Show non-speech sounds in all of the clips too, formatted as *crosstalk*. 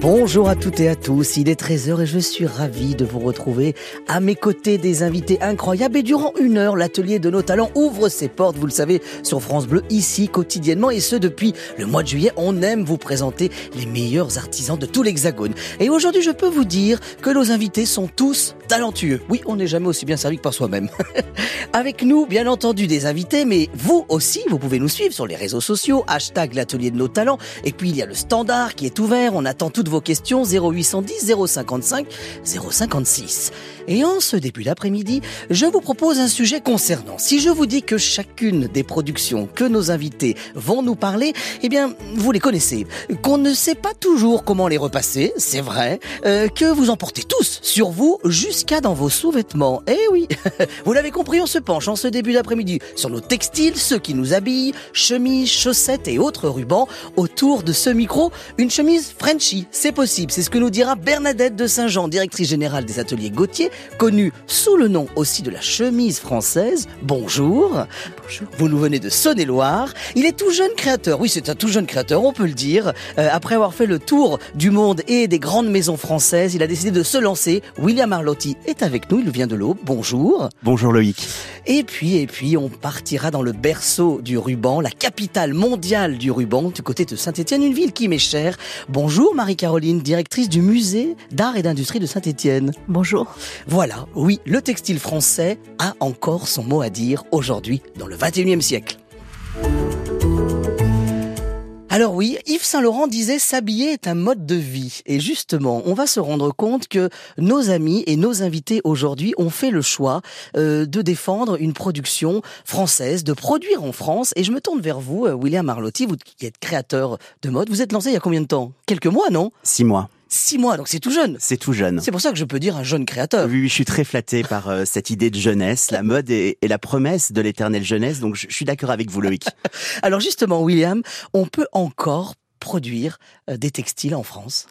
Bonjour à toutes et à tous, il est 13h et je suis ravi de vous retrouver à mes côtés des invités incroyables et durant une heure l'atelier de nos talents ouvre ses portes, vous le savez, sur France Bleu ici quotidiennement et ce depuis le mois de juillet, on aime vous présenter les meilleurs artisans de tout l'hexagone. Et aujourd'hui je peux vous dire que nos invités sont tous talentueux. Oui, on n'est jamais aussi bien servi que par soi-même. *laughs* Avec nous, bien entendu, des invités, mais vous aussi, vous pouvez nous suivre sur les réseaux sociaux, hashtag l'atelier de nos talents, et puis il y a le standard qui est ouvert, on attend toutes vos questions 0810 055 056. Et en ce début d'après-midi, je vous propose un sujet concernant. Si je vous dis que chacune des productions que nos invités vont nous parler, eh bien, vous les connaissez. Qu'on ne sait pas toujours comment les repasser, c'est vrai. Euh, que vous en portez tous sur vous jusqu'à dans vos sous-vêtements. Eh oui, *laughs* vous l'avez compris, on se penche en ce début d'après-midi sur nos textiles, ceux qui nous habillent, chemises, chaussettes et autres rubans. Autour de ce micro, une chemise Frenchy, c'est possible. C'est ce que nous dira Bernadette de Saint-Jean, directrice générale des ateliers Gauthier, connue sous le nom aussi de la chemise française. Bonjour. Bonjour. Vous nous venez de Saône-et-Loire. Il est tout jeune créateur. Oui, c'est un tout jeune créateur, on peut le dire. Euh, après avoir fait le tour du monde et des grandes maisons françaises, il a décidé de se lancer. William Arlotti est avec nous. Il vient de l'Aube. Bonjour. Bonjour Loïc. Et puis, et puis, on partira dans le berceau du ruban, la capitale mondiale du ruban, du côté de Saint-Étienne, une ville qui m'est chère. Bonjour Marie-Caroline, directrice du musée d'art et d'industrie de Saint-Étienne. Bonjour. Voilà, oui, le textile français a encore son mot à dire aujourd'hui, dans le 21e siècle. Alors oui, Yves Saint-Laurent disait s'habiller est un mode de vie. Et justement, on va se rendre compte que nos amis et nos invités aujourd'hui ont fait le choix euh, de défendre une production française, de produire en France. Et je me tourne vers vous, euh, William Arlotti, vous qui êtes créateur de mode. Vous êtes lancé il y a combien de temps? Quelques mois, non? Six mois. Six mois, donc c'est tout jeune. C'est tout jeune. C'est pour ça que je peux dire un jeune créateur. Oui, oui je suis très flatté par euh, cette idée de jeunesse. La mode est la promesse de l'éternelle jeunesse, donc je, je suis d'accord avec vous, Loïc. *laughs* Alors justement, William, on peut encore produire euh, des textiles en France?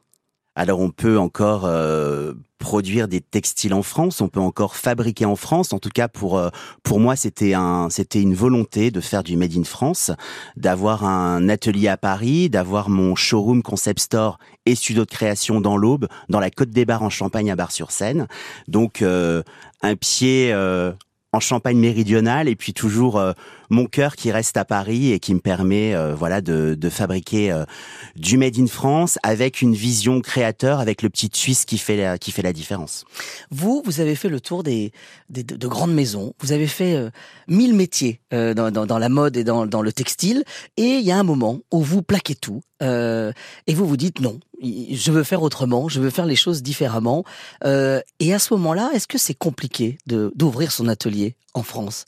Alors on peut encore euh, produire des textiles en France, on peut encore fabriquer en France. En tout cas pour euh, pour moi c'était un c'était une volonté de faire du made in France, d'avoir un atelier à Paris, d'avoir mon showroom concept store et studio de création dans l'Aube, dans la Côte des Bars en Champagne à Bar-sur-Seine. Donc euh, un pied en Champagne méridionale et puis toujours euh, mon cœur qui reste à Paris et qui me permet euh, voilà de, de fabriquer euh, du made in France avec une vision créateur avec le petit Suisse qui fait la, qui fait la différence. Vous vous avez fait le tour des, des de, de, grandes maisons, vous avez fait mille métiers dans, dans, dans, la mode et dans, dans le textile et il y a un moment où vous plaquez tout et vous vous dites non, je veux faire autrement, je veux faire les choses différemment. Euh, et à ce moment-là, est-ce que c'est compliqué d'ouvrir son atelier en France?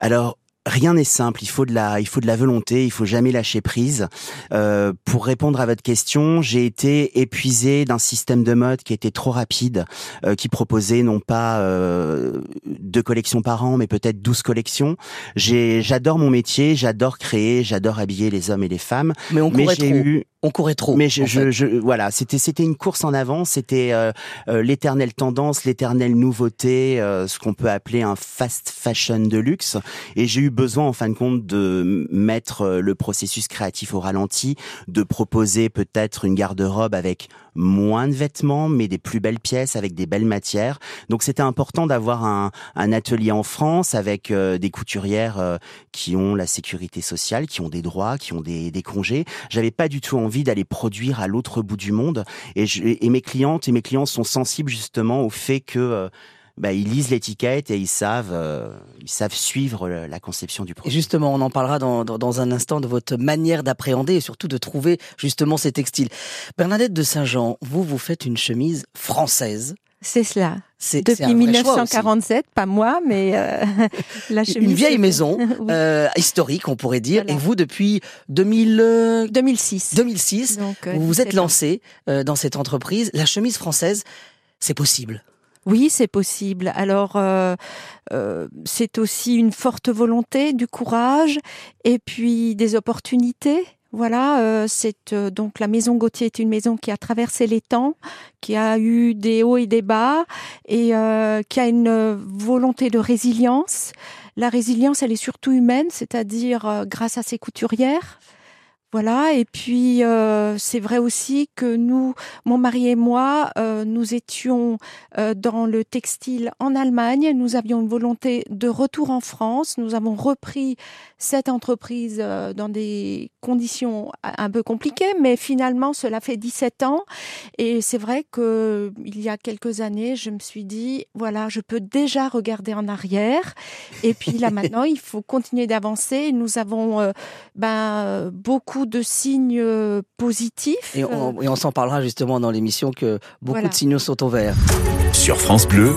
Alors, Rien n'est simple, il faut de la, il faut de la volonté, il faut jamais lâcher prise. Euh, pour répondre à votre question, j'ai été épuisé d'un système de mode qui était trop rapide, euh, qui proposait non pas euh, deux collections par an, mais peut-être douze collections. J'ai, j'adore mon métier, j'adore créer, j'adore habiller les hommes et les femmes. Mais on courait trop. Eu, on courait trop. Mais je, je, je, voilà, c'était c'était une course en avant, c'était euh, euh, l'éternelle tendance, l'éternelle nouveauté, euh, ce qu'on peut appeler un fast fashion de luxe. Et j'ai eu besoin, en fin de compte, de mettre le processus créatif au ralenti, de proposer peut-être une garde-robe avec moins de vêtements, mais des plus belles pièces avec des belles matières. Donc c'était important d'avoir un, un, atelier en France avec des couturières qui ont la sécurité sociale, qui ont des droits, qui ont des, des congés. J'avais pas du tout envie d'aller produire à l'autre bout du monde. Et, je, et, mes clientes et mes clients sont sensibles justement au fait que euh, bah, ils lisent l'étiquette et ils savent, euh, ils savent suivre la conception du produit. Et justement, on en parlera dans, dans, dans un instant de votre manière d'appréhender et surtout de trouver justement ces textiles. Bernadette de Saint-Jean, vous, vous faites une chemise française. C'est cela. Depuis 1947, pas moi, mais euh, *laughs* la chemise. Une vieille maison *laughs* oui. euh, historique, on pourrait dire. Voilà. Et vous, depuis 2000... 2006. 2006, Donc, euh, vous vous êtes lancé euh, dans cette entreprise. La chemise française, c'est possible. Oui, c'est possible. Alors, euh, euh, c'est aussi une forte volonté, du courage, et puis des opportunités. Voilà, c'est donc la maison Gauthier est une maison qui a traversé les temps, qui a eu des hauts et des bas et qui a une volonté de résilience. La résilience, elle est surtout humaine, c'est-à-dire grâce à ses couturières, voilà, et puis euh, c'est vrai aussi que nous, mon mari et moi, euh, nous étions euh, dans le textile en Allemagne. Nous avions une volonté de retour en France. Nous avons repris cette entreprise dans des conditions un peu compliquées, mais finalement cela fait 17 ans. Et c'est vrai que il y a quelques années, je me suis dit voilà, je peux déjà regarder en arrière. Et puis là *laughs* maintenant, il faut continuer d'avancer. Nous avons ben beaucoup de signes euh, positifs. Et on, s'en parlera justement dans l'émission que beaucoup de signaux sont au vert. Sur France Bleu,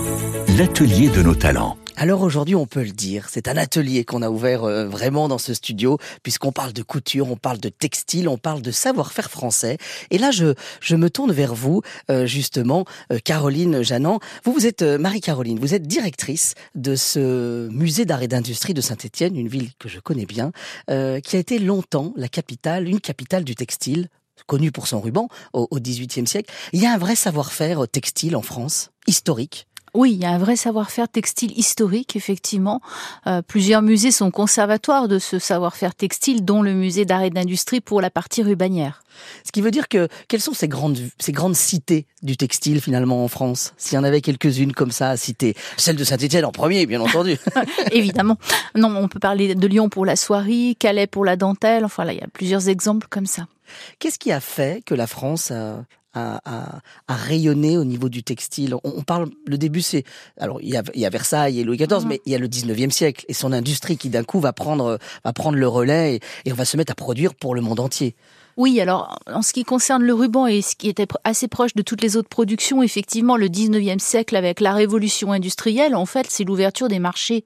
l'atelier de nos talents. Alors aujourd'hui, on peut le dire, c'est un atelier qu'on a ouvert euh, vraiment dans ce studio, puisqu'on parle de couture, on parle de textile, on parle de savoir-faire français. Et là, je, je me tourne vers vous, euh, justement, euh, Caroline Jeannant. Vous, vous êtes Marie-Caroline, vous êtes directrice de ce musée d'art et d'industrie de Saint-Étienne, une ville que je connais bien, qui a été longtemps la capitale, une capitale du textile, connue pour son ruban au XVIIIe siècle. Il y a un vrai savoir-faire textile en France, historique. Oui, il y a un vrai savoir-faire textile historique, effectivement. Euh, plusieurs musées sont conservatoires de ce savoir-faire textile, dont le musée d'art et d'industrie pour la partie rubanière. Ce qui veut dire que, quelles sont ces grandes, ces grandes cités du textile, finalement, en France? S'il y en avait quelques-unes comme ça à citer. Celle de Saint-Étienne en premier, bien entendu. *laughs* Évidemment. Non, on peut parler de Lyon pour la soierie, Calais pour la dentelle. Enfin, là, il y a plusieurs exemples comme ça. Qu'est-ce qui a fait que la France a, à, rayonner au niveau du textile. On, parle, le début c'est, alors il y, a, il y a Versailles et Louis XIV, mhm. mais il y a le 19e siècle et son industrie qui d'un coup va prendre, va prendre le relais et on va se mettre à produire pour le monde entier. Oui, alors en ce qui concerne le ruban et ce qui était assez proche de toutes les autres productions, effectivement, le 19e siècle avec la révolution industrielle, en fait, c'est l'ouverture des marchés.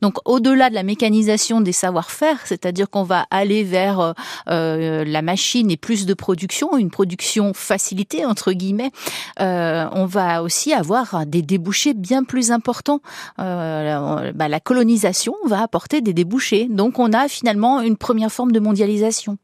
Donc au-delà de la mécanisation des savoir-faire, c'est-à-dire qu'on va aller vers euh, euh, la machine et plus de production, une production facilitée entre guillemets, euh, on va aussi avoir des débouchés bien plus importants. Euh, bah, la colonisation va apporter des débouchés. Donc on a finalement une première forme de mondialisation.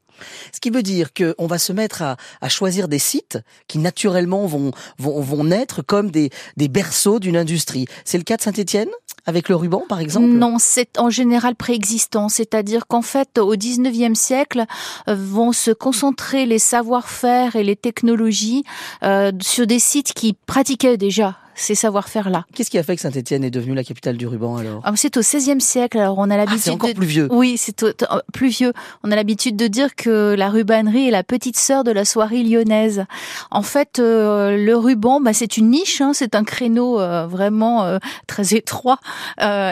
Ce qui veut dire qu'on va se mettre à, choisir des sites qui naturellement vont, vont, vont naître comme des, des berceaux d'une industrie. C'est le cas de Saint-Étienne avec le ruban, par exemple? Non, c'est en général préexistant. C'est-à-dire qu'en fait, au 19e siècle, euh, vont se concentrer les savoir-faire et les technologies euh, sur des sites qui pratiquaient déjà ces savoir-faire-là. Qu'est-ce qui a fait que Saint-Étienne est devenue la capitale du ruban alors? Ah, C'est au XVIe siècle. Alors on a ah, l'habitude. c'est encore plus vieux. Oui, c'est plus vieux. On a l'habitude de dire que la rubannerie est la petite sœur de la soirée lyonnaise. En fait, euh, le ruban, bah, c'est une niche. Hein, c'est un créneau euh, vraiment euh, très étroit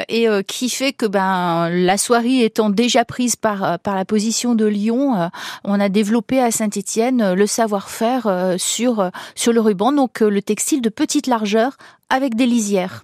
et qui fait que ben la soirée étant déjà prise par par la position de Lyon, on a développé à Saint-Étienne le savoir-faire sur sur le ruban, donc le textile de petite largeur avec des lisières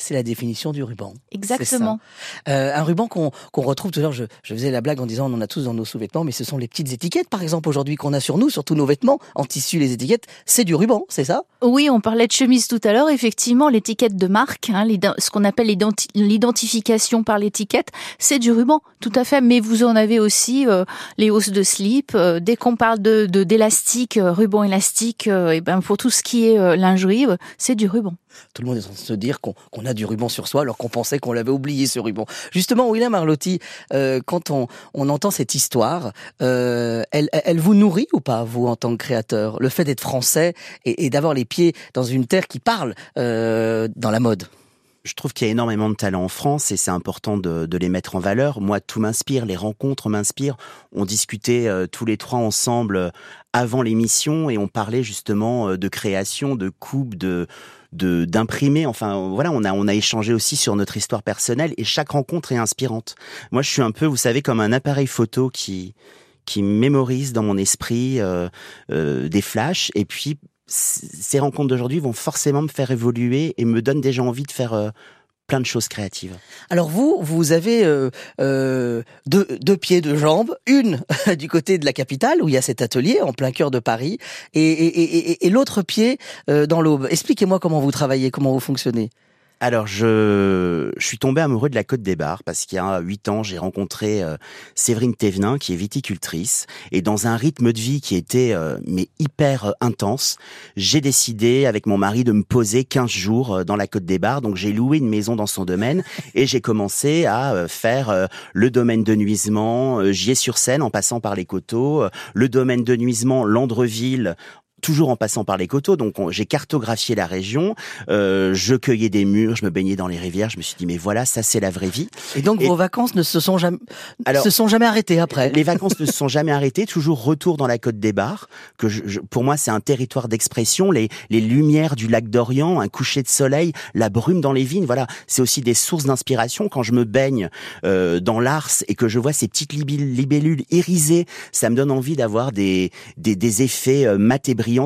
c'est la définition du ruban. Exactement. Euh, un ruban qu'on retrouve tout à l'heure, je, je, faisais la blague en disant on en a tous dans nos sous-vêtements, mais ce sont les petites étiquettes, par exemple, aujourd'hui qu'on a sur nous, sur tous nos vêtements, en tissu, les étiquettes, c'est du ruban, c'est ça? Oui, on parlait de chemise tout à l'heure, effectivement, l'étiquette de marque, hein, ce qu'on appelle l'identification par l'étiquette, c'est du ruban, tout à fait, mais vous en avez aussi euh, les hausses de slip, euh, dès qu'on parle de d'élastique, ruban élastique, et ben pour tout ce qui est lingerie, c'est du ruban. Tout le monde est en train de se dire qu'on a du ruban sur soi alors qu'on pensait qu'on l'avait oublié ce ruban. Justement, William Arlotti, euh, quand on, entend cette histoire, euh, elle, elle, vous nourrit ou pas, vous, en tant que créateur? Le fait d'être français et, d'avoir les pieds dans une terre qui parle euh, dans la mode? Je trouve qu'il y a énormément de talents en France et c'est important de, les mettre en valeur. Moi, tout m'inspire, les rencontres m'inspirent. On discutait tous les trois ensemble avant l'émission et on parlait justement de création, de coupe, de de d'imprimer. Enfin, voilà, on a on a échangé aussi sur notre histoire personnelle et chaque rencontre est inspirante. Moi, je suis un peu, vous savez, comme un appareil photo qui qui mémorise dans mon esprit euh, euh, des flashs et puis ces rencontres d'aujourd'hui vont forcément me faire évoluer et me donnent déjà envie de faire euh, plein de choses créatives. Alors vous, vous avez euh, euh, deux, deux, pieds, deux jambes, une *laughs* du côté de la capitale où il y a cet atelier en plein cœur de Paris, et, et, et, et l'autre pied euh, dans l'Aube. Expliquez-moi comment vous travaillez, comment vous fonctionnez. Alors, je, je suis tombé amoureux de la Côte des Bars parce qu'il y a huit ans, j'ai rencontré euh, Séverine Thévenin, qui est viticultrice, et dans un rythme de vie qui était euh, mais hyper euh, intense, j'ai décidé avec mon mari de me poser 15 jours dans la Côte des Bars. Donc, j'ai loué une maison dans son domaine et j'ai commencé à faire le domaine de nuisement, ai sur scène en passant par les coteaux, le domaine de nuisement, Landreville, toujours en passant par les coteaux. Donc j'ai cartographié la région, euh, je cueillais des murs, je me baignais dans les rivières. Je me suis dit mais voilà, ça c'est la vraie vie. Et donc vos vacances ne se sont jamais, Alors, se sont jamais arrêtées après? Les vacances ne se sont jamais arrêtées. Toujours retour dans la côte des Bars, que je, pour moi c'est un territoire d'expression. Les, les lumières du lac d'Orient, un coucher de soleil, la brume dans les vignes. Voilà, c'est aussi des sources d'inspiration. Quand je me baigne euh, dans l'Ars et que je vois ces petites libellules irisées, ça me donne envie d'avoir des, des, des effets euh,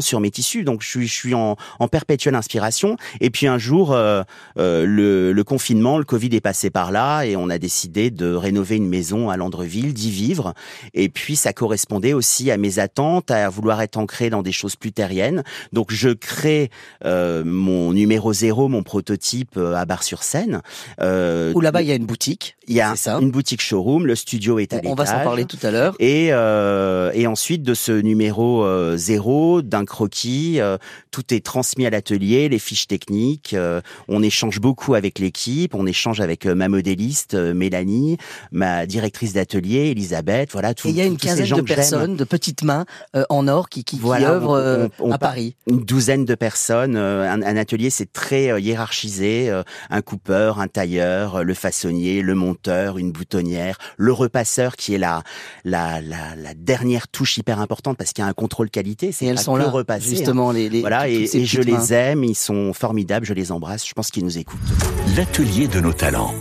sur mes tissus. Donc je suis, je suis en, en perpétuelle inspiration. Et puis un jour, euh, euh, le, le, confinement, le Covid est passé par là et on a décidé de rénover une maison à Landreville, d'y vivre. Et puis ça correspondait aussi à mes attentes, à vouloir être ancré dans des choses plus terriennes. Donc je crée euh, mon numéro zéro, mon prototype à Bar-sur-Seine. Où là-bas il y a une boutique. Il y a une boutique showroom. Le studio est à l'étage. On va s'en parler tout à l'heure. Et, et ensuite de ce numéro zéro, d'un croquis. Euh, tout est transmis à l'atelier, les fiches techniques. Euh, on échange beaucoup avec l'équipe. On échange avec euh, ma modéliste Mélanie, ma directrice d'atelier Elisabeth. Voilà, tout. il y a une quinzaine de personnes, de petites mains en or qui qui, œuvrent à Paris. Une douzaine de personnes. Un, atelier, c'est très hiérarchisé. un coupeur, un tailleur, le façonnier, le monteur, une boutonnière, le repasseur qui est la la, la, la dernière touche hyper importante parce qu'il y a un contrôle qualité. C'est elles sont là repasser. Justement, hein. les, voilà, et, je les aime, ils sont formidables, je les embrasse, je pense qu'ils nous écoutent. L'atelier de nos talents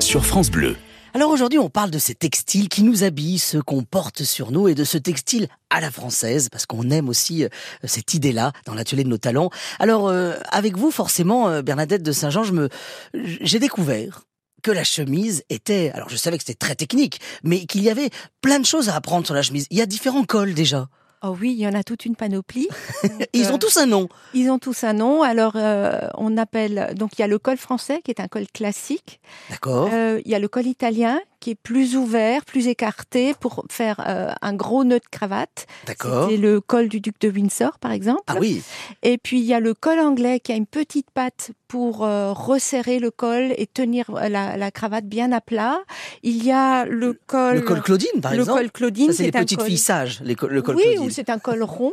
sur France Bleu. Alors aujourd'hui, on parle de ces textiles qui nous habillent, ceux qu'on porte sur nous, et de ce textile à la française, parce qu'on aime aussi euh, cette idée-là dans l'atelier de nos talents. Alors, euh, avec vous, forcément, euh, Bernadette de Saint-Jean, je me, j'ai découvert que la chemise était, alors je savais que c'était très technique, mais qu'il y avait plein de choses à apprendre sur la chemise. Il y a différents cols déjà. Oh oui, il y en a toute une panoplie. *laughs* ils ont euh, tous un nom. Ils ont tous un nom. Alors, euh, on appelle. Donc, il y a le col français qui est un col classique. D'accord. Euh, il y a le col italien qui est plus ouvert, plus écarté pour faire euh, un gros nœud de cravate. D'accord. C'est le col du duc de Windsor, par exemple. Ah oui. Et puis il y a le col anglais qui a une petite patte pour euh, resserrer le col et tenir euh, la, la, cravate bien à plat. Il y a le col. Le col Claudine, par exemple. Le col Claudine, c'est les petites filles sages. le col oui, ou c'est un col rond.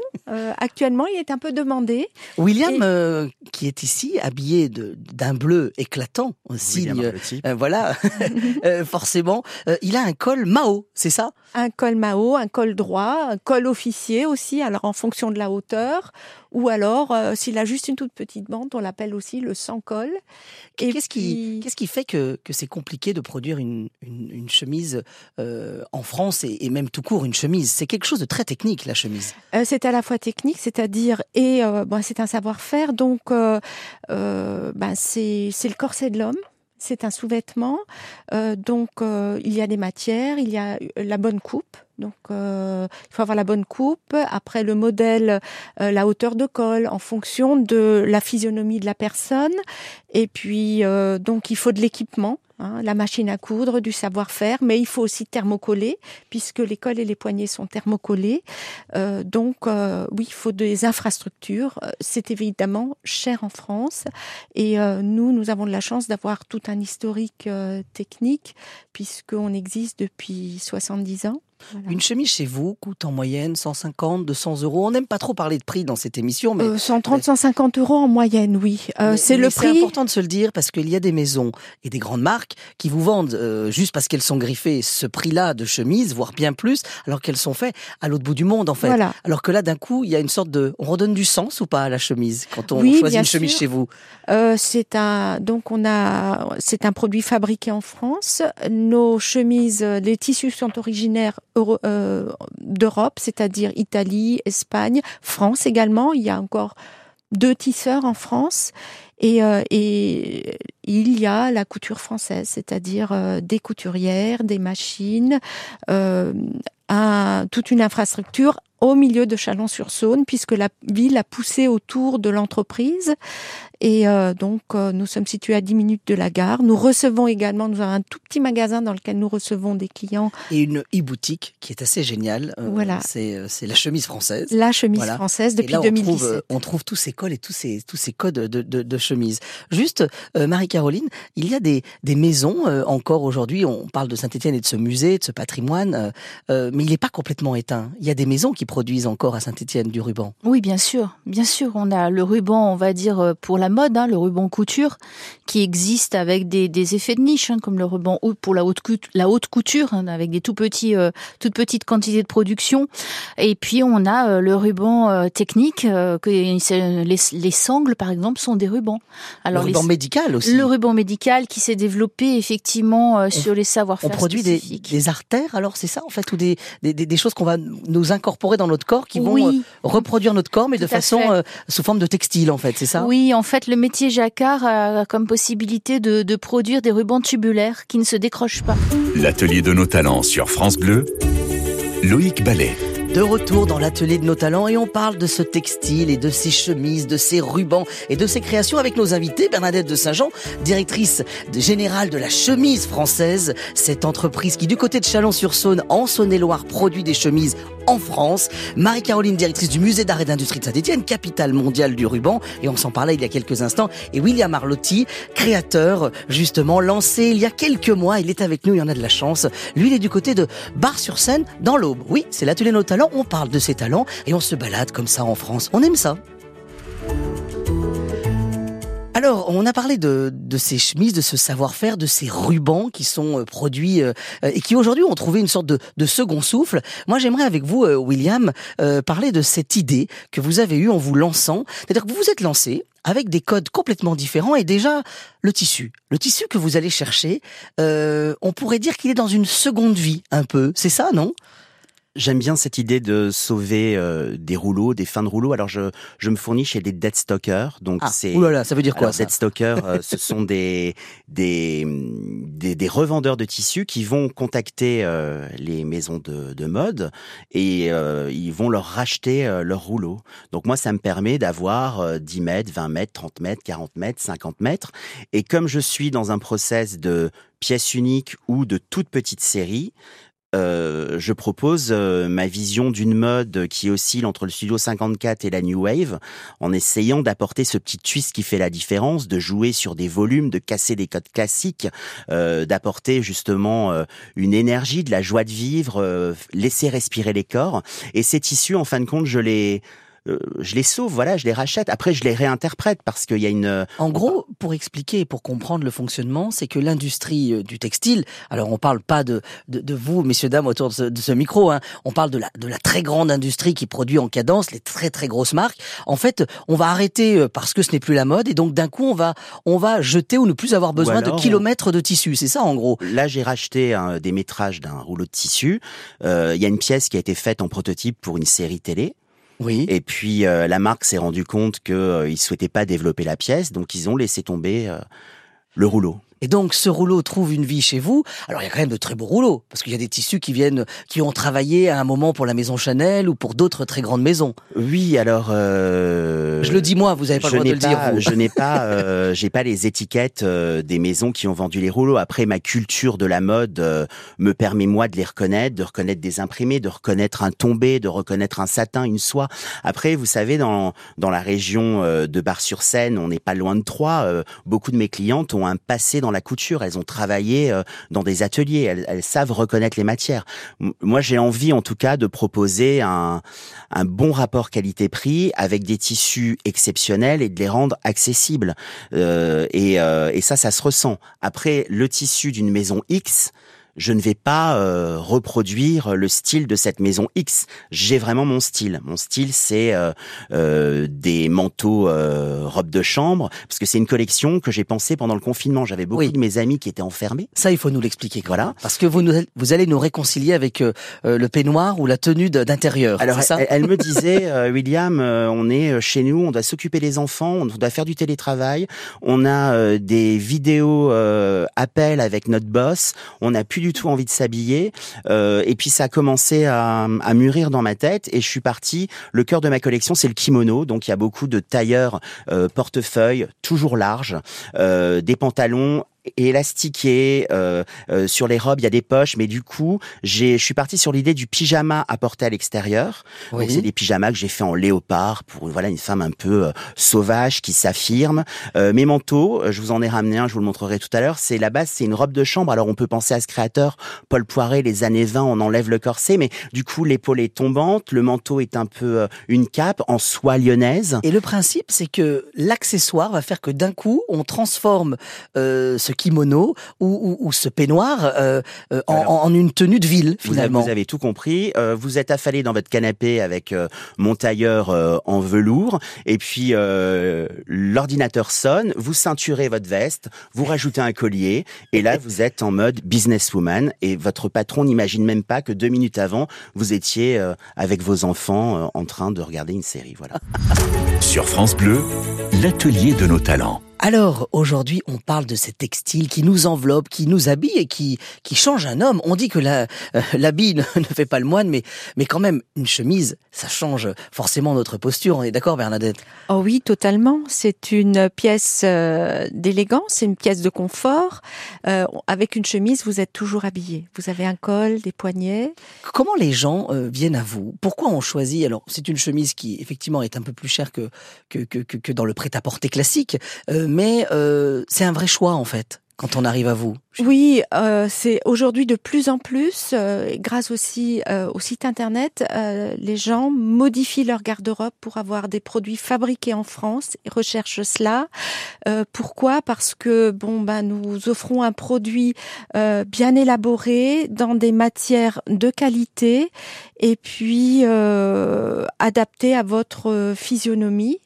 actuellement, il est un peu demandé. William, qui est ici, habillé d'un bleu éclatant, un signe. voilà, *laughs* forcément euh, il a un col Mao, c'est ça? Un col Mao, un col droit, un col officier aussi, alors en fonction de la hauteur, ou alors euh, s'il a juste une toute petite bande, on l'appelle aussi le sans col. Qu'est-ce qui, qu'est-ce qui fait que, que c'est compliqué de produire une, une, chemise euh, en France et, même tout court une chemise? C'est quelque chose de très technique la chemise. c'est à la fois technique, c'est-à-dire et bon, c'est un savoir-faire, donc c'est c'est le corset de l'homme c'est un sous-vêtement. Euh, donc, euh, il y a des matières, il y a la bonne coupe. Donc, euh, il faut avoir la bonne coupe. Après, le modèle, la hauteur de col, en fonction de la physionomie de la personne. Et puis, donc, il faut de l'équipement. Hein, la machine à coudre, du savoir-faire, mais il faut aussi thermocoller, puisque les cols et les poignets sont thermocollés. Euh, donc, euh, oui, il faut des infrastructures. Euh, c'est évidemment cher en France, et nous, nous avons de la chance d'avoir tout un historique technique, puisqu'on existe depuis 70 ans. Une chemise chez vous coûte en moyenne 150, 200 euros. On n'aime pas trop parler de prix dans cette émission, mais 130, 150 euros en moyenne, oui. Euh, c'est le prix. C'est important de se le dire parce qu'il y a des maisons et des grandes marques qui vous vendent euh, juste parce qu'elles sont griffées ce prix-là de chemise, voire bien plus, alors qu'elles sont faites à l'autre bout du monde en fait. Alors que là, d'un coup, il y a une sorte de, on redonne du sens ou pas à la chemise quand on choisit une chemise chez vous? Euh, c'est un, donc on a, c'est un produit fabriqué en France. Nos chemises, les tissus sont originaires euh, d'Europe, c'est-à-dire Italie, Espagne, France également. Il y a encore deux tisseurs en France. Et, euh, et il y a la couture française, c'est-à-dire euh, des couturières, des machines, toute une infrastructure au milieu de Chalon-sur-Saône, puisque la ville a poussé autour de l'entreprise. Et euh, donc, euh, nous sommes situés à 10 minutes de la gare. Nous recevons également, nous avons un tout petit magasin dans lequel nous recevons des clients. Et une e-boutique qui est assez géniale. Euh, Voilà. C'est c'est la chemise française. La chemise Voilà. française Et depuis là, on 2017. trouve, on trouve tous ces cols et tous ces, tous ces codes de, de, de chemise. Juste, euh, Marie-Caroline, il y a des, des maisons euh, encore aujourd'hui, on parle de Saint-Etienne et de ce musée, de ce patrimoine, mais il n'est pas complètement éteint. Il y a des maisons qui produisent encore à Saint-Etienne du ruban. Oui, bien sûr, bien sûr. On a le ruban, on va dire pour la mode, hein, le ruban couture, qui existe avec des, des effets de niche, hein, comme le ruban pour la haute, cout- la haute couture, hein, avec des tout petits, euh, toutes petites quantités de production. Et puis on a euh, le ruban euh, technique, euh, que les, les sangles par exemple sont des rubans. le les- ruban médical aussi. le ruban médical qui s'est développé effectivement sur les on savoir-faire produit des, artères, alors c'est ça en fait, ou des, des, choses qu'on va nous incorporer dans notre corps qui vont Oui. reproduire notre corps, mais de Tout façon sous forme de textile en fait, c'est ça? Oui, en fait, le métier jacquard a comme possibilité de, de produire des rubans tubulaires qui ne se décrochent pas. L'atelier de nos talents sur France Bleu, Loïc Ballet. De retour dans l'atelier de nos talents et on parle de ce textile et de ces chemises, de ces rubans et de ces créations avec nos invités. Bernadette de Saint-Jean, directrice de- générale de la chemise française, cette entreprise qui du côté de Chalon-sur-Saône, en Saône-et-Loire, produit des chemises en France. Marie-Caroline, directrice du musée d'art et d'industrie de Saint-Etienne, capitale mondiale du ruban, et on s'en parlait il y a quelques instants. Et William Arlotti, créateur, justement, lancé il y a quelques mois, il est avec nous, il y en a de la chance. Lui, il est du côté de Bar-sur-Seine, dans l'Aube. Oui, c'est l'atelier nos talents, on parle de ses talents, et on se balade comme ça en France. On aime ça. Alors, on a parlé de, de ces chemises, de ce savoir-faire, de ces rubans qui sont euh, produits euh, et qui aujourd'hui ont trouvé une sorte de, de second souffle. Moi, j'aimerais avec vous, euh, William, euh, parler de cette idée que vous avez eue en vous lançant. C'est-à-dire que vous vous êtes lancé avec des codes complètement différents et déjà le tissu. Le tissu que vous allez chercher, euh, on pourrait dire qu'il est dans une seconde vie un peu. C'est ça, non? J'aime bien cette idée de sauver euh, des rouleaux, des fins de rouleaux. Alors je, je me fournis chez des dead stockers, donc Ah, c'est oulala, ça veut dire quoi Alors, ça dead stockers, euh, ce sont *laughs* des, des des des revendeurs de tissus qui vont contacter euh, les maisons de, de mode et euh, ils vont leur racheter euh, leurs rouleaux. Donc moi, ça me permet d'avoir euh, 10 mètres, 20 mètres, 30 mètres, 40 mètres, 50 mètres. Et comme je suis dans un process de pièces uniques ou de toute petite série, euh, je propose euh, ma vision d'une mode qui oscille entre le Studio 54 et la New Wave, en essayant d'apporter ce petit twist qui fait la différence, de jouer sur des volumes, de casser des codes classiques, euh, d'apporter justement euh, une énergie, de la joie de vivre, euh, laisser respirer les corps. Et ces tissus, en fin de compte, je les euh, je les sauve, voilà, je les rachète. Après, je les réinterprète parce qu'il y a une. En gros, pour expliquer et pour comprendre le fonctionnement, c'est que l'industrie euh, du textile, alors on parle pas de, de, de vous, messieurs, dames, autour de ce, de ce micro, hein, on parle de la, de la très grande industrie qui produit en cadence, les très très grosses marques. En fait, on va arrêter euh, parce que ce n'est plus la mode et donc d'un coup, on va, on va jeter ou ne plus avoir besoin alors, de kilomètres de tissu. C'est ça, en gros. Là, j'ai racheté des métrages d'un rouleau de tissu. Euh, Il y a une pièce qui a été faite en prototype pour une série télé. Oui. Et puis euh, la marque s'est rendu compte que euh, ils souhaitaient pas développer la pièce, donc ils ont laissé tomber euh, le rouleau. Et donc, ce rouleau trouve une vie chez vous. Alors, il y a quand même de très beaux rouleaux, parce qu'il y a des tissus qui viennent, qui ont travaillé à un moment pour la maison Chanel ou pour d'autres très grandes maisons. Oui, alors. Euh, Je le dis moi, vous avez pas le droit de le dire. vous. je n'ai pas, *laughs* euh, j'ai pas les étiquettes euh, des maisons qui ont vendu les rouleaux. Après, ma culture de la mode euh, me permet moi de les reconnaître, de reconnaître des imprimés, de reconnaître un tombé, de reconnaître un satin, une soie. Après, vous savez, dans dans la région euh, de Bar-sur-Seine, on n'est pas loin de Troyes. euh, beaucoup de mes clientes ont un passé dans la couture. Elles ont travaillé euh, dans des ateliers. Elles, savent reconnaître les matières. Moi, j'ai envie, en tout cas, de proposer un bon rapport qualité-prix avec des tissus exceptionnels et de les rendre accessibles. Euh, euh, et ça, ça se ressent. Après, le tissu d'une maison X, je ne vais pas euh, reproduire le style de cette maison X. J'ai vraiment mon style. Mon style, c'est euh, euh, des manteaux euh, robes de chambre, parce que c'est une collection que j'ai pensée pendant le confinement. J'avais beaucoup Oui. de mes amis qui étaient enfermés. Ça, il faut nous l'expliquer. Voilà. Parce que vous, nous, vous allez nous réconcilier avec euh, euh, le peignoir ou la tenue d'intérieur. Alors, ça elle, elle me disait, euh, William, euh, on est chez nous, on doit s'occuper des enfants, on doit faire du télétravail, on a euh, des vidéos euh, appels avec notre boss, on n'a plus du tout envie de s'habiller. Euh, et puis ça a commencé à, mûrir dans ma tête et je suis parti. Le cœur de ma collection, c'est le kimono. Donc il y a beaucoup de tailleurs euh, portefeuilles, toujours larges, euh, des pantalons élastiqué. Euh, euh, sur les robes, il y a des poches, mais du coup, j'ai, je suis parti sur l'idée du pyjama à porter à l'extérieur. Oui. C'est des pyjamas que j'ai fait en léopard pour voilà une femme un peu euh, sauvage qui s'affirme. Mes manteaux, je vous en ai ramené un, je vous le montrerai tout à l'heure. C'est la base, c'est une robe de chambre. Alors on peut penser à ce créateur, Paul Poiret, les années 20, on enlève le corset, mais du coup l'épaule est tombante, le manteau est un peu euh, une cape en soie lyonnaise. Et le principe, c'est que l'accessoire va faire que d'un coup, on transforme ce kimono ou, ou, ou ce peignoir euh, euh, en, en, une tenue de ville finalement. Vous avez, vous avez tout compris. Euh, vous êtes affalé dans votre canapé avec euh, mon tailleur euh, en velours et puis euh, l'ordinateur sonne. Vous ceinturez votre veste, vous rajoutez un collier et là vous êtes en mode businesswoman et votre patron n'imagine même pas que deux minutes avant vous étiez avec vos enfants en train de regarder une série. Voilà. Sur France Bleu, l'atelier de nos talents. Alors aujourd'hui, on parle de ces textiles qui nous enveloppent, qui nous habillent et qui qui changent un homme. On dit que la euh, *laughs* l'habit ne, ne, fait pas le moine, mais mais quand même une chemise, ça change forcément notre posture. On est d'accord, Bernadette? Oh oui, totalement. C'est une pièce euh, d'élégance, c'est une pièce de confort. Euh, avec une chemise, vous êtes toujours habillé. Vous avez un col, des poignets. Comment les gens euh, viennent à vous? Pourquoi on choisit? Alors c'est une chemise qui effectivement est un peu plus chère que que que, que dans le prêt-à-porter classique. Euh, mais euh, c'est un vrai choix en fait quand on arrive à vous Oui, euh, c'est aujourd'hui de plus en plus, euh, grâce aussi au site internet, les gens modifient leur garde-robe pour avoir des produits fabriqués en France. Ils recherchent cela. Pourquoi? Parce que bon, ben nous offrons un produit bien élaboré dans des matières de qualité et puis adapté à votre physionomie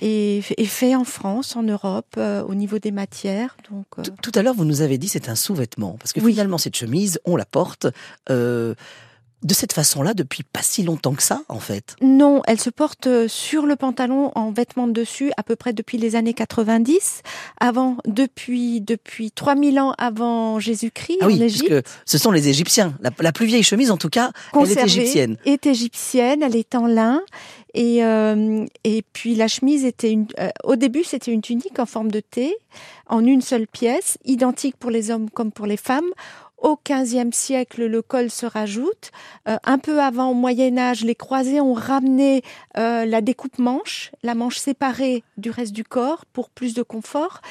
et, et, fait en France, en Europe, euh, au niveau des matières. Donc, euh... Tout à l'heure, vous nous avez dit c'est un sous-vêtement, parce que oui. finalement cette chemise, on la porte. Euh, de cette façon-là depuis pas si longtemps que ça, en fait. Non, elle se porte euh, sur le pantalon en vêtements de dessus à peu près depuis les années 90, avant depuis depuis 3000 ans avant Jésus-Christ ah oui, en Égypte. Parce que ce sont les Égyptiens. La, la plus vieille chemise, en tout cas, Conservée, elle est égyptienne. Est égyptienne, elle est en lin. Et, euh, et puis la chemise était une, euh, au début c'était une tunique en forme de T, en une seule pièce, identique pour les hommes comme pour les femmes. Au XVe siècle, le col se rajoute. Euh, un peu avant, au Moyen Âge, les croisés ont ramené euh, la découpe manche, la manche séparée du reste du corps pour plus de confort.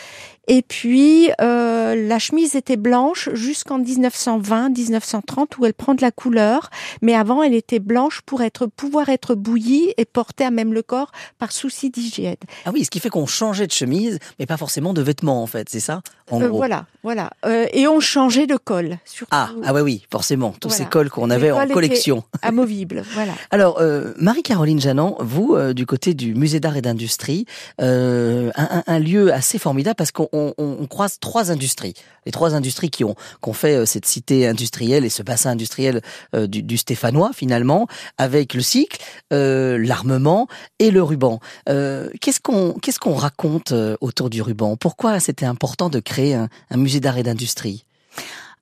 Et puis, euh, la chemise était blanche jusqu'en 1920-1930 où elle prend de la couleur. Mais avant, elle était blanche pour être, pouvoir être bouillie et portée à même le corps par souci d'hygiène. Ah oui, ce qui fait qu'on changeait de chemise, mais pas forcément de vêtements en fait, c'est ça en euh, Voilà, voilà. Euh, et on changeait de col. Surtout. Ah, ah ouais, oui, forcément. Tous voilà. ces cols qu'on avait en collection. *laughs* Amovibles, voilà. Alors, euh, Marie-Caroline Janan, vous, euh, du côté du musée d'art et d'industrie, un, un, lieu assez formidable parce qu'on on, croise trois industries. Les trois industries qui ont, qui fait cette cité industrielle et ce bassin industriel du, du, Stéphanois, finalement, avec le cycle, l'armement et le ruban. qu'est-ce qu'on qu'est-ce qu'on raconte autour du ruban? Pourquoi c'était important de créer un, un musée d'art et d'industrie?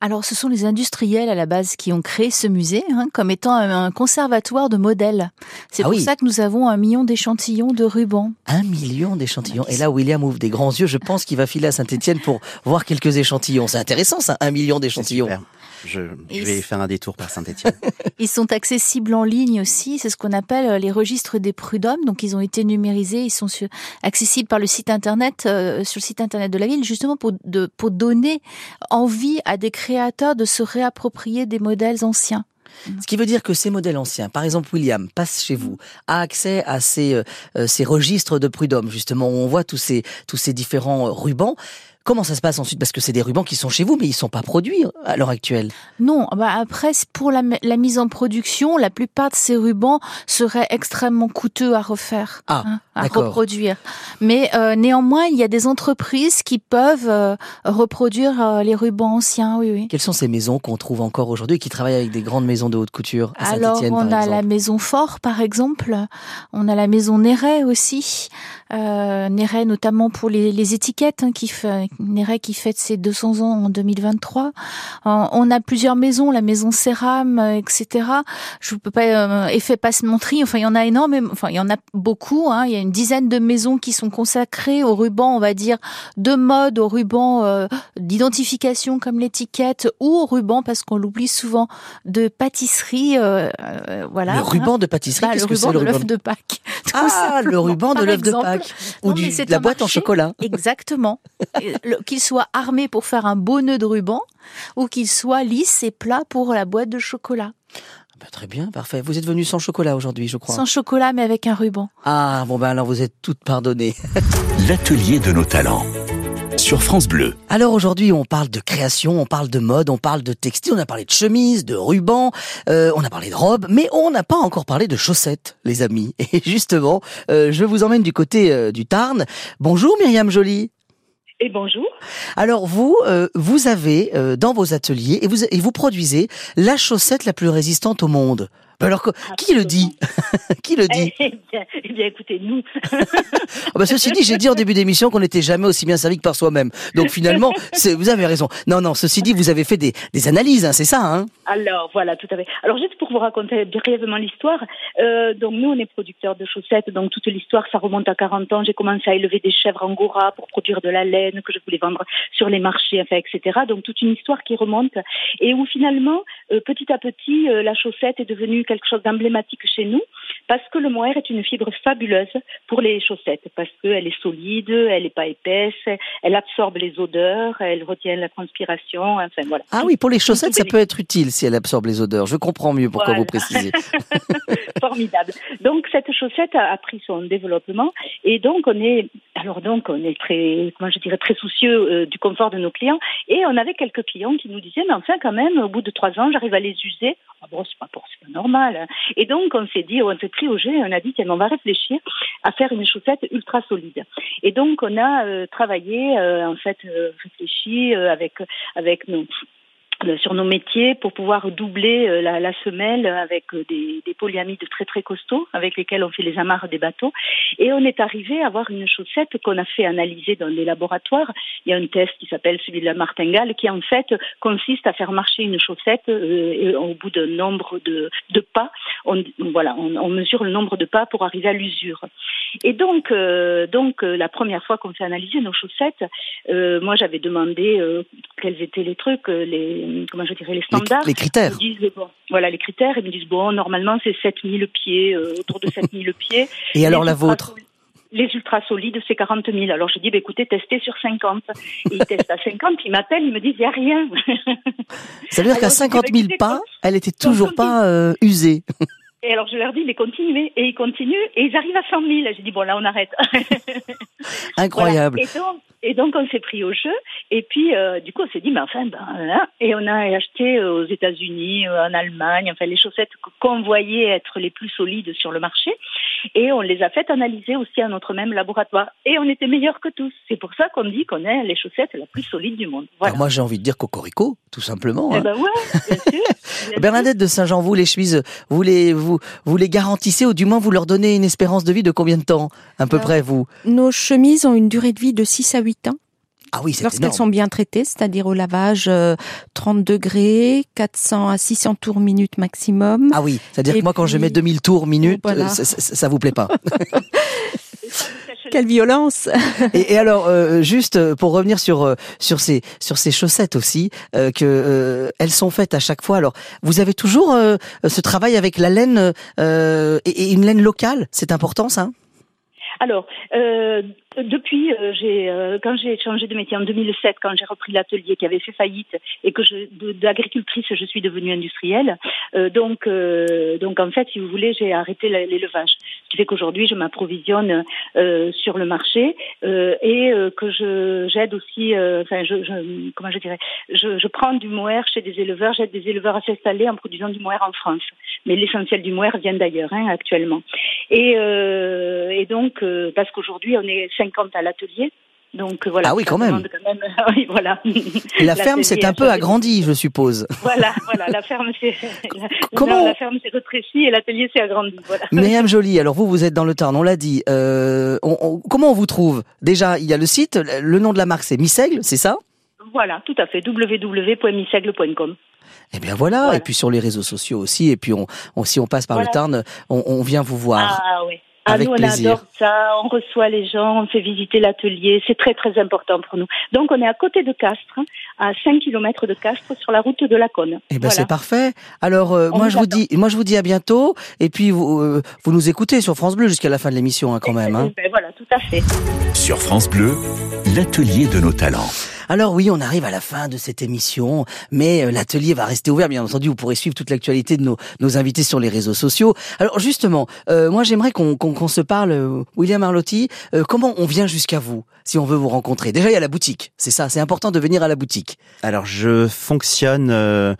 Alors, ce sont les industriels à la base qui ont créé ce musée hein, comme étant un conservatoire de modèles. C'est ah pour oui. ça que nous avons un million d'échantillons de rubans. Un million d'échantillons. Et là, William ouvre des grands yeux. Je pense qu'il va filer à Saint-Etienne pour voir quelques échantillons. C'est intéressant, ça, un million d'échantillons. Je, je, vais faire un détour par Saint-Etienne. *laughs* ils sont accessibles en ligne aussi. C'est ce qu'on appelle euh, les registres des prud'hommes. Donc, ils ont été numérisés. Ils sont sur, accessibles par le site internet, euh, sur le site internet de la ville, justement pour, de, pour donner envie à des créateurs de se réapproprier des modèles anciens. Ce qui veut dire que ces modèles anciens, par exemple William, passe chez vous, a accès à ces, euh, ces registres de prud'hommes, justement, où on voit tous ces, tous ces différents rubans. Comment ça se passe ensuite? Parce que c'est des rubans qui sont chez vous, mais ils sont pas produits à l'heure actuelle. Non, bah après pour la, la, mise en production, la plupart de ces rubans seraient extrêmement coûteux à refaire, ah, hein, à reproduire. Mais euh, néanmoins, il y a des entreprises qui peuvent euh, reproduire euh, les rubans anciens. Oui, oui. Quelles sont ces maisons qu'on trouve encore aujourd'hui qui travaillent avec des grandes maisons de haute couture à Alors on a la maison Fort, par exemple. On a la maison Néret aussi. Euh, Néret notamment pour les, les étiquettes, hein, qui fait, Néret qui fête ses 200 ans en 2023. Euh, on a plusieurs maisons, la maison Céram, euh, etc. Je peux pas euh, effet passe-menterie. Enfin, il y en a énormément. Enfin, il y en a beaucoup. Hein. Il y a une dizaine de maisons qui sont consacrées au ruban, on va dire, de mode, au ruban euh, d'identification comme l'étiquette, ou au ruban parce qu'on l'oublie souvent de pâtisserie. Voilà. Le ruban de pâtisserie, Bah, le ruban de l'œuf de Pâques. *laughs* Tout Ah, le ruban de l'œuf de exemple. Pâques ou Non, du, de la boîte en chocolat. *laughs* Exactement. Qu'il soit armé pour faire un beau nœud de ruban ou qu'il soit lisse et plat pour la boîte de chocolat. Bah, très bien, parfait. Vous êtes venu sans chocolat aujourd'hui, je crois. Sans chocolat mais avec un ruban. Ah, bon ben alors vous êtes toutes pardonnées. *laughs* L'atelier de nos talents. Sur France Bleu. Alors aujourd'hui, on parle de création, on parle de mode, on parle de textile, on a parlé de chemise, de ruban, euh, on a parlé de robe, mais on n'a pas encore parlé de chaussettes, les amis. *laughs* Et justement, euh, je vous emmène du côté euh, du Tarn. Bonjour Myriam Joly. Et bonjour. Alors vous, euh, vous avez euh, dans vos ateliers et vous, et vous produisez la chaussette la plus résistante au monde. Ben Alors qui le dit *laughs* Qui le dit Eh bien, eh bien, écoutez, nous, *laughs* Ah bah, Ceci dit, j'ai dit en début d'émission qu'on n'était jamais aussi bien servi que par soi-même. Donc finalement, vous avez raison. Non, non, ceci dit, vous avez fait des, des analyses, hein, c'est ça hein? Alors voilà, tout à fait. Alors juste pour vous raconter brièvement l'histoire, euh, donc nous on est producteurs de chaussettes, donc toute l'histoire ça remonte à 40 ans. J'ai commencé à élever des chèvres angora pour produire de la laine que je voulais vendre sur les marchés, enfin etc. Donc toute une histoire qui remonte et où finalement euh, petit à petit euh, la chaussette est devenue quelque chose d'emblématique chez nous parce que le mohair est une fibre fabuleuse pour les chaussettes parce qu'elle est solide, elle n'est pas épaisse, elle absorbe les odeurs, elle retient la transpiration, enfin voilà. Ah oui, pour les chaussettes, ça peut être utile si elle absorbe les odeurs. Je comprends mieux pourquoi Voilà. vous précisez. *laughs* *laughs* Formidable. Donc cette chaussette a, pris son développement et donc on est alors donc on est très comment je dirais très soucieux euh, du confort de nos clients et on avait quelques clients qui nous disaient mais enfin quand même au bout de trois ans j'arrive à les user ah bon c'est pas pour pas normal hein. et donc on s'est dit on s'est pris au jeu et on a dit tiens on va réfléchir à faire une chaussette ultra solide. Et donc on a euh, travaillé euh, en fait euh, réfléchi avec avec nos sur nos métiers pour pouvoir doubler euh, la, semelle avec euh, des, des polyamides très très costauds avec lesquels on fait les amarres des bateaux et on est arrivé à avoir une chaussette qu'on a fait analyser dans les laboratoires. Il y a un test qui s'appelle celui de la martingale qui en fait consiste à faire marcher une chaussette euh, et au bout d'un nombre de, pas. Voilà, on mesure le nombre de pas pour arriver à l'usure. Et donc, euh, donc euh, la première fois qu'on fait analyser nos chaussettes, euh, moi j'avais demandé quels étaient les trucs, les comment je dirais les standards. les critères. Ils me disent, bon, voilà les critères, ils me disent bon normalement c'est 7000 pieds, autour de 7000 *laughs* pieds. Et alors Les la vôtre les ultra solides, c'est 40 000. Alors je dis, bah, écoutez, testez sur 50. Et ils testent à 50, ils m'appellent, ils me disent, il n'y a rien. Ça veut dire *laughs* qu'à Alors, je dis, 50 bah, 000 écoutez, pas, elle était toujours pas euh, usée. Et alors je leur dis, mais continuez. Et ils continuent, et ils arrivent à 100 000. J'ai dit, bon, là, on arrête. *laughs* Incroyable. Voilà. Et, donc, et donc, on s'est pris au jeu. Et puis, euh, du coup, on s'est dit, mais enfin, ben, hein. et on a acheté aux États-Unis, euh, en Allemagne, enfin, les chaussettes qu'on voyait être les plus solides sur le marché. Et on les a fait analyser aussi à notre même laboratoire. Et on était meilleurs que tous. C'est pour ça qu'on dit qu'on est les chaussettes la plus solide du monde. Voilà. Alors moi j'ai envie de dire cocorico, tout simplement. Eh hein. ben ouais, bien sûr. *laughs* bien sûr. Bernadette de Saint-Jean, vous les chemises, vous les, vous, vous les garantissez ou du moins vous leur donnez une espérance de vie de combien de temps à peu Alors, près vous? Nos chemises ont une durée de vie de 6 à 8 ans Ah oui, c'est lorsqu'elles sont bien traitées, c'est-à-dire au lavage euh, 30 degrés, 400 à 600 tours minute maximum. Ah oui, c'est-à-dire que moi quand je mets 2000 tours minute, Voilà. euh, ça, ça, ça vous plaît pas. *laughs* Quelle violence et, et alors euh, juste euh, pour revenir sur euh, sur ces sur ces chaussettes aussi euh, que euh, elles sont faites à chaque fois. Alors vous avez toujours euh, ce travail avec la laine euh, et, et une laine locale, c'est important ça? Alors, euh, depuis, euh, euh, quand j'ai changé de métier en 2007, quand j'ai repris l'atelier qui avait fait faillite et que d'agricultrice, je suis devenue industrielle. euh, donc, euh, donc en fait, si vous voulez, j'ai arrêté l'élevage. Ce qui fait qu'aujourd'hui, je m'approvisionne euh, sur le marché euh, et que je j'aide aussi. Enfin, je, je, comment je dirais, je, je prends du mohair chez des éleveurs, j'aide des éleveurs à s'installer en produisant du mohair en France. Mais l'essentiel du mohair vient d'ailleurs, hein, actuellement. Et, et donc, parce qu'aujourd'hui, on est 50 à l'atelier, Donc voilà. Ah oui, quand même. quand même- *laughs* oui, voilà. La ferme s'est un peu agrandie, je suppose. *laughs* Voilà, voilà, la ferme s'est *laughs* Comment- la, la ferme s'est rétrécie et l'atelier s'est agrandi. Voilà. Myriam Joly, alors vous, vous êtes dans le Tarn, on l'a dit. Euh, on- on- comment on vous trouve? Déjà, il y a le site, le nom de la marque c'est Missègle, c'est ça? Voilà, tout à fait. www.missegle.com. Eh bien voilà. Voilà. et puis sur les réseaux sociaux aussi, et puis on, on- si on passe par Voilà. le Tarn, on, on vient vous voir. Ah oui. Ah, Avec nous, on plaisir. adore ça. On reçoit les gens, on fait visiter l'atelier. C'est très, très important pour nous. Donc, on est à côté de Castres, à 5 km de Castres, sur la route de la Cône. Eh ben Voilà. c'est parfait. Alors euh, moi je vous dis, moi je vous dis à bientôt. Et puis vous, euh, vous nous écoutez sur France Bleu jusqu'à la fin de l'émission hein, quand même. hein. Ben voilà, tout à fait. Sur France Bleu, l'atelier de nos talents. Alors oui, on arrive à la fin de cette émission, mais euh, l'atelier va rester ouvert. Bien entendu, vous pourrez suivre toute l'actualité de nos, nos invités sur les réseaux sociaux. Alors justement, euh, moi j'aimerais qu'on qu'on- qu'on se parle, euh, William Arlotti, euh, comment on vient jusqu'à vous si on veut vous rencontrer? Déjà, il y a la boutique, c'est ça, c'est important de venir à la boutique. Alors je fonctionne euh,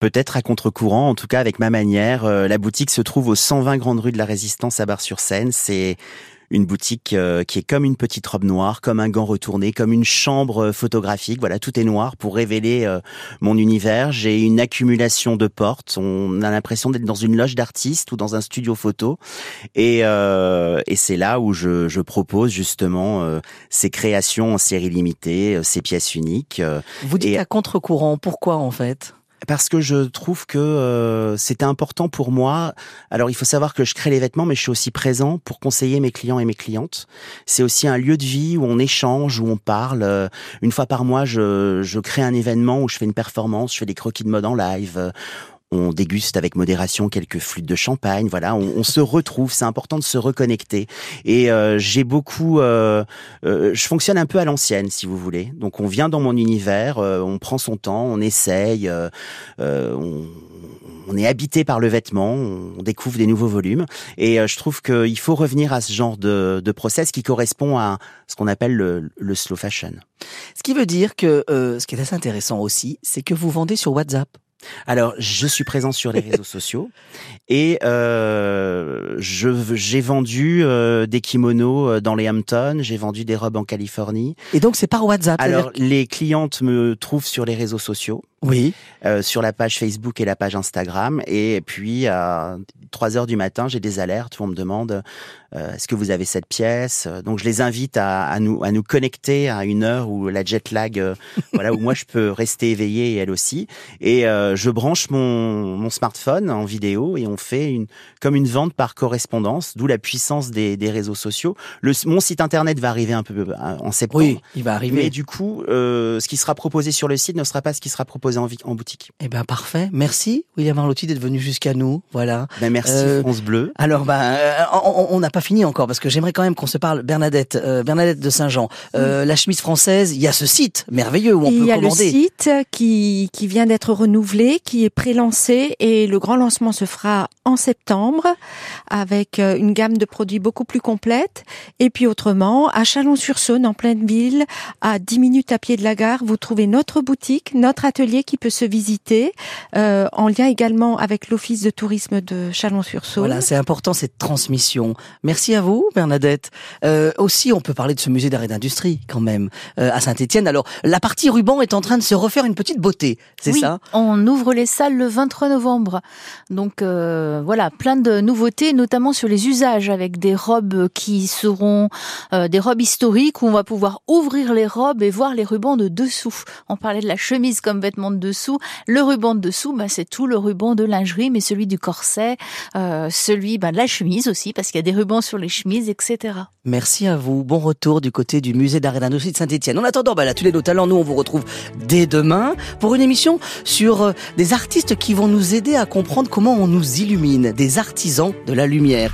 peut-être à contre-courant, en tout cas avec ma manière. La boutique se trouve au 120 Grande Rue de la Résistance à Bar-sur-Seine. C'est une boutique euh, qui est comme une petite robe noire, comme un gant retourné, comme une chambre euh, photographique. Voilà, tout est noir pour révéler euh, mon univers. J'ai une accumulation de portes. On a l'impression d'être dans une loge d'artistes ou dans un studio photo. Et, euh, et c'est là où je, je propose justement euh, ces créations en série limitée, ces pièces uniques. Vous dites Et- à contre-courant, pourquoi en fait? Parce que je trouve que euh, c'était important pour moi. Alors il faut savoir que je crée les vêtements, mais je suis aussi présent pour conseiller mes clients et mes clientes. C'est aussi un lieu de vie où on échange, où on parle. Euh, Une fois par mois, je, je crée un événement où je fais une performance, je fais des croquis de mode en live. On déguste avec modération quelques flûtes de champagne. Voilà, on, se retrouve. C'est important de se reconnecter. Et euh, j'ai beaucoup. euh, euh, je fonctionne un peu à l'ancienne, si vous voulez. Donc on vient dans mon univers, euh, on prend son temps, on essaye, euh, euh, on, on est habité par le vêtement, on découvre des nouveaux volumes. Et je trouve qu'il faut revenir à ce genre de, de process qui correspond à ce qu'on appelle le, le slow fashion. Ce qui veut dire que ce qui est assez intéressant aussi, c'est que vous vendez sur WhatsApp. Alors, je suis présent sur les réseaux sociaux *laughs* et euh, j'ai vendu euh, des kimonos euh, dans les Hamptons, j'ai vendu des robes en Californie. Et donc c'est par WhatsApp. Alors, les clientes me trouvent sur les réseaux sociaux. Oui. euh, sur la page Facebook et la page Instagram. Et puis, à 3 heures du matin, j'ai des alertes où on me demande euh, est-ce que vous avez cette pièce? Donc, je les invite à, à nous, à nous connecter à une heure où la jet lag, euh, *laughs* voilà, où moi je peux rester éveillé et elle aussi. Et euh, je branche mon, mon smartphone en vidéo et on fait une, comme une vente par correspondance, d'où la puissance des, des réseaux sociaux. Le, mon site internet va arriver un peu euh, en septembre. Oui, il va arriver. Mais du coup, euh, ce qui sera proposé sur le site ne sera pas ce qui sera proposé en, vi- en boutique. Eh ben parfait. Merci William Arlotti d'être venu jusqu'à nous. Voilà. Ben merci Euh, France Bleu. Alors ben euh, on- n'a pas fini encore parce que j'aimerais quand même qu'on se parle Bernadette euh, Bernadette de Saint-Jean. Euh, La chemise française, il y a ce site merveilleux où on il peut y a le commander. site qui, qui vient d'être renouvelé, qui est pré-lancé et le grand lancement se fera en septembre avec une gamme de produits beaucoup plus complète. Et puis autrement, à Chalon-sur-Saône, en pleine ville, à 10 minutes à pied de la gare, vous trouvez notre boutique, notre atelier qui peut se visiter, euh, en lien également avec l'Office de tourisme de Chalon-sur-Saône. Voilà, c'est important cette transmission. Merci à vous, Bernadette. Euh, aussi, on peut parler de ce musée d'art et d'industrie quand même euh, à Saint-Étienne. Alors, la partie ruban est en train de se refaire une petite beauté, c'est oui, ça? On ouvre les salles le 23 novembre. Donc voilà, plein de nouveautés, notamment sur les usages, avec des robes qui seront des robes historiques où on va pouvoir ouvrir les robes et voir les rubans de dessous. On parlait de la chemise comme vêtement de dessous. Le ruban de dessous, bah, c'est tout le ruban de lingerie, mais celui du corset, euh, celui bah, de la chemise aussi, parce qu'il y a des rubans sur les chemises, etc. Merci à vous. Bon retour du côté du musée d'art et d'industrie de Saint-Étienne. En attendant, bah, tous les nos talents, nous, on vous retrouve dès demain pour une émission sur euh, des artistes qui vont nous aider à comprendre comment on nous illumine, des artisans de la lumière.